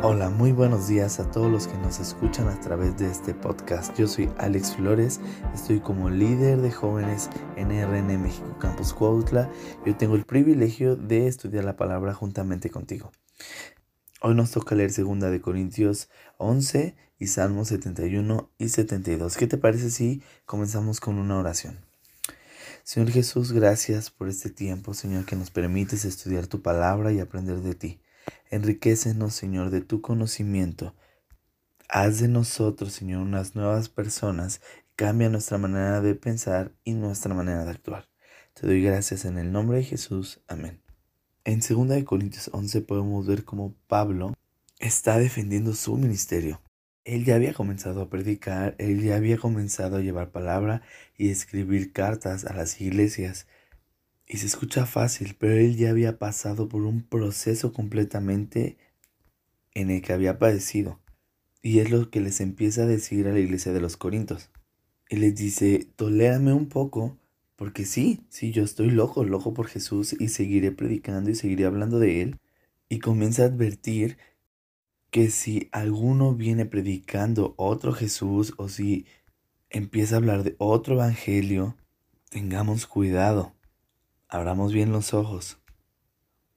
Hola, muy buenos días a todos los que nos escuchan a través de este podcast. Yo soy Alex Flores, estoy como líder de jóvenes en RN México Campus Cuautla y hoy tengo el privilegio de estudiar la palabra juntamente contigo. Hoy nos toca leer 2 de Corintios 11 y Salmos 71 y 72. ¿Qué te parece si comenzamos con una oración? Señor Jesús, gracias por este tiempo, Señor, que nos permites estudiar tu palabra y aprender de ti. Enriquecenos, Señor, de tu conocimiento. Haz de nosotros, Señor, unas nuevas personas. Cambia nuestra manera de pensar y nuestra manera de actuar. Te doy gracias en el nombre de Jesús. Amén. En 2 Corintios 11 podemos ver cómo Pablo está defendiendo su ministerio. Él ya había comenzado a predicar, él ya había comenzado a llevar palabra y escribir cartas a las iglesias y se escucha fácil, pero él ya había pasado por un proceso completamente en el que había padecido. Y es lo que les empieza a decir a la iglesia de los Corintios. Él les dice, tolérame un poco, porque sí, sí, yo estoy loco, loco por Jesús y seguiré predicando y seguiré hablando de Él. Y comienza a advertir que si alguno viene predicando otro Jesús o si empieza a hablar de otro evangelio, tengamos cuidado abramos bien los ojos,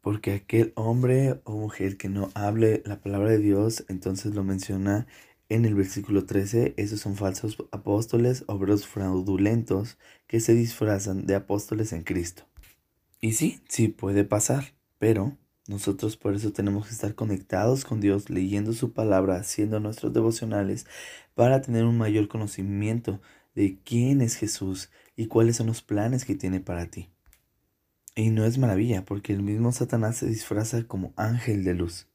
porque aquel hombre o mujer que no hable la palabra de Dios, entonces lo menciona en el versículo 13, esos son falsos apóstoles, obreros fraudulentos que se disfrazan de apóstoles en Cristo. Y sí, sí puede pasar, pero nosotros por eso tenemos que estar conectados con Dios, leyendo su palabra, haciendo nuestros devocionales, para tener un mayor conocimiento de quién es Jesús y cuáles son los planes que tiene para ti. Y no es maravilla, porque el mismo Satanás se disfraza como ángel de luz.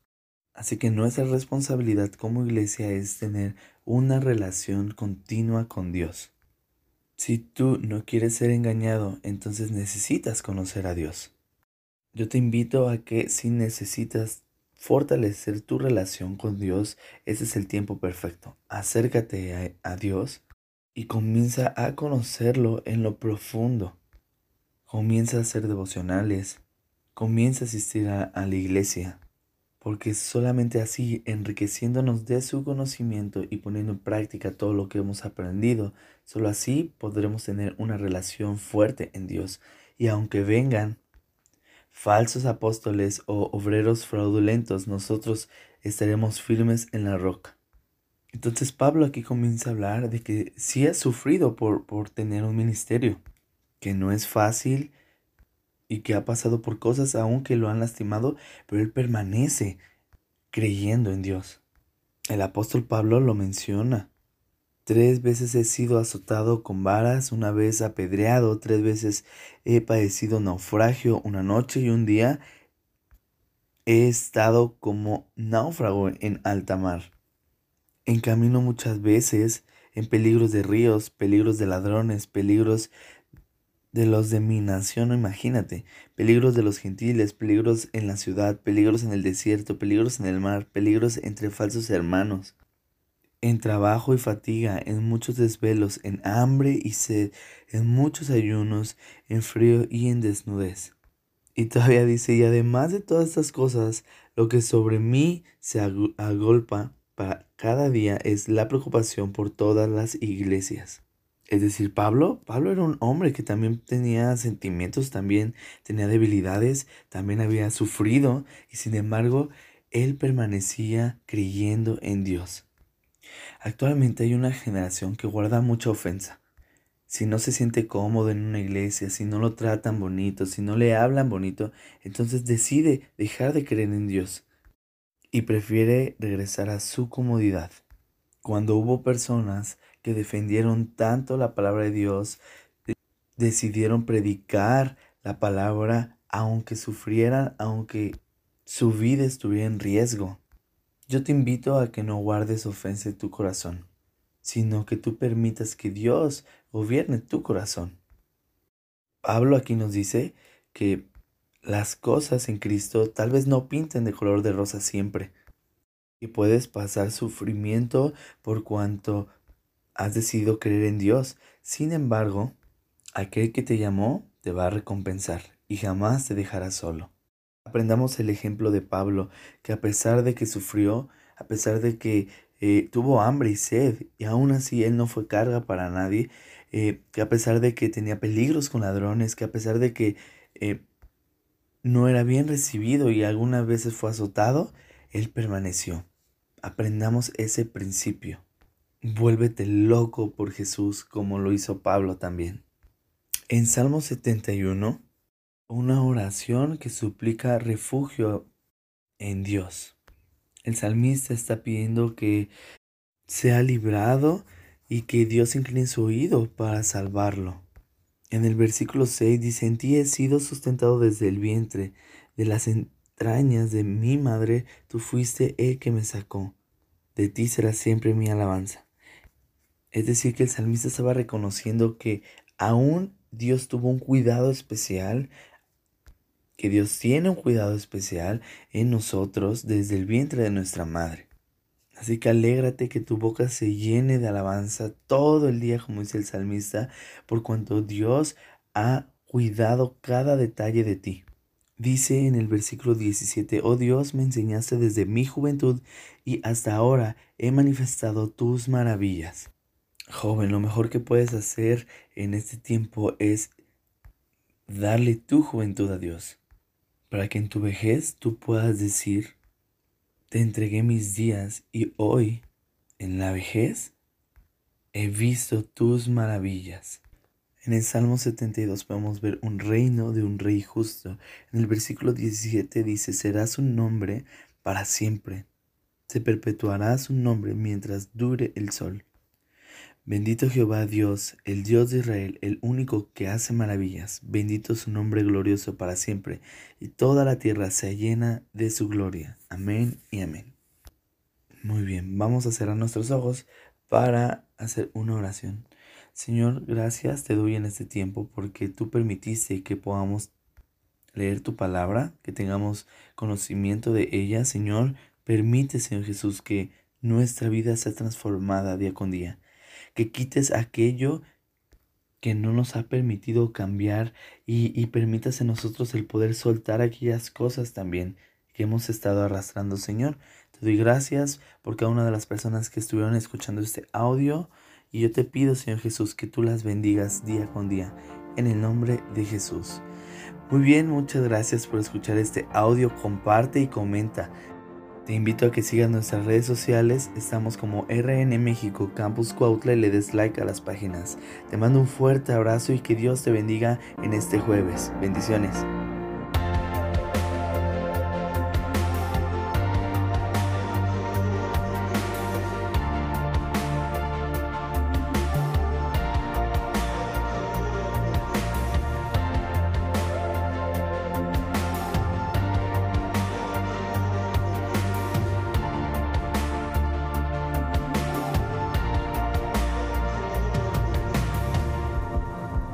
Así que nuestra responsabilidad como iglesia es tener una relación continua con Dios. Si tú no quieres ser engañado, entonces necesitas conocer a Dios. Yo te invito a que si necesitas fortalecer tu relación con Dios, ese es el tiempo perfecto. Acércate a, a Dios y comienza a conocerlo en lo profundo. Comienza a hacer devocionales, comienza a asistir a, la iglesia, porque solamente así, enriqueciéndonos de su conocimiento y poniendo en práctica todo lo que hemos aprendido, solo así podremos tener una relación fuerte en Dios. Y aunque vengan falsos apóstoles o obreros fraudulentos, nosotros estaremos firmes en la roca. Entonces Pablo aquí comienza a hablar de que sí ha sufrido por, por tener un ministerio que no es fácil y que ha pasado por cosas aún que lo han lastimado, pero él permanece creyendo en Dios. El apóstol Pablo lo menciona. Tres veces he sido azotado con varas, una vez apedreado, tres veces he padecido naufragio, una noche y un día he estado como náufrago en alta mar. En camino muchas veces, en peligros de ríos, peligros de ladrones, peligros de los de mi nación, imagínate, peligros de los gentiles, peligros en la ciudad, peligros en el desierto, peligros en el mar, peligros entre falsos hermanos, en trabajo y fatiga, en muchos desvelos, en hambre y sed, en muchos ayunos, en frío y en desnudez. Y todavía dice, y además de todas estas cosas, lo que sobre mí se agolpa para cada día es la preocupación por todas las iglesias. Es decir, Pablo, Pablo era un hombre que también tenía sentimientos, también tenía debilidades, también había sufrido y sin embargo él permanecía creyendo en Dios. Actualmente hay una generación que guarda mucha ofensa. Si no se siente cómodo en una iglesia, si no lo tratan bonito, si no le hablan bonito, entonces decide dejar de creer en Dios y prefiere regresar a su comodidad. cuando hubo personas que defendieron tanto la palabra de Dios, decidieron predicar la palabra aunque sufrieran, aunque su vida estuviera en riesgo. Yo te invito a que no guardes ofensa en tu corazón, sino que tú permitas que Dios gobierne tu corazón. Pablo aquí nos dice que las cosas en Cristo tal vez no pinten de color de rosa siempre, y puedes pasar sufrimiento por cuanto has decidido creer en Dios. Sin embargo, aquel que te llamó te va a recompensar y jamás te dejará solo. Aprendamos el ejemplo de Pablo, que a pesar de que sufrió, a pesar de que eh, tuvo hambre y sed, y aún así él no fue carga para nadie, eh, que a pesar de que tenía peligros con ladrones, que a pesar de que eh, no era bien recibido y algunas veces fue azotado, él permaneció aprendamos ese principio. Vuélvete loco por Jesús como lo hizo Pablo también. En Salmo 71, una oración que suplica refugio en Dios. El salmista está pidiendo que sea librado y que Dios incline su oído para salvarlo. En el versículo 6 dice, en ti he sido sustentado desde el vientre, de las de mi madre, tú fuiste el que me sacó. De ti será siempre mi alabanza. Es decir, que el salmista estaba reconociendo que aún Dios tuvo un cuidado especial, que Dios tiene un cuidado especial en nosotros desde el vientre de nuestra madre. Así que alégrate que tu boca se llene de alabanza todo el día, como dice el salmista, por cuanto Dios ha cuidado cada detalle de ti. Dice en el versículo 17, oh Dios, me enseñaste desde mi juventud y hasta ahora he manifestado tus maravillas. Joven, lo mejor que puedes hacer en este tiempo es darle tu juventud a Dios, para que en tu vejez tú puedas decir, te entregué mis días y hoy, en la vejez, he visto tus maravillas. En el Salmo 72 podemos ver un reino de un rey justo. En el versículo 17 dice, será su nombre para siempre. Se perpetuará su nombre mientras dure el sol. Bendito Jehová Dios, el Dios de Israel, el único que hace maravillas. Bendito su nombre glorioso para siempre. Y toda la tierra se llena de su gloria. Amén y amén. Muy bien, vamos a cerrar nuestros ojos para hacer una oración. Señor, gracias te doy en este tiempo porque tú permitiste que podamos leer tu palabra, que tengamos conocimiento de ella. Señor, permite, Señor Jesús, que nuestra vida sea transformada día con día. Que quites aquello que no nos ha permitido cambiar y, y permitas en nosotros el poder soltar aquellas cosas también que hemos estado arrastrando, Señor. Te doy gracias por cada una de las personas que estuvieron escuchando este audio. Y yo te pido, Señor Jesús, que tú las bendigas día con día, en el nombre de Jesús. Muy bien, muchas gracias por escuchar este audio, comparte y comenta. Te invito a que sigas nuestras redes sociales, estamos como RN México Campus Cuautla y le des like a las páginas. Te mando un fuerte abrazo y que Dios te bendiga en este jueves. Bendiciones.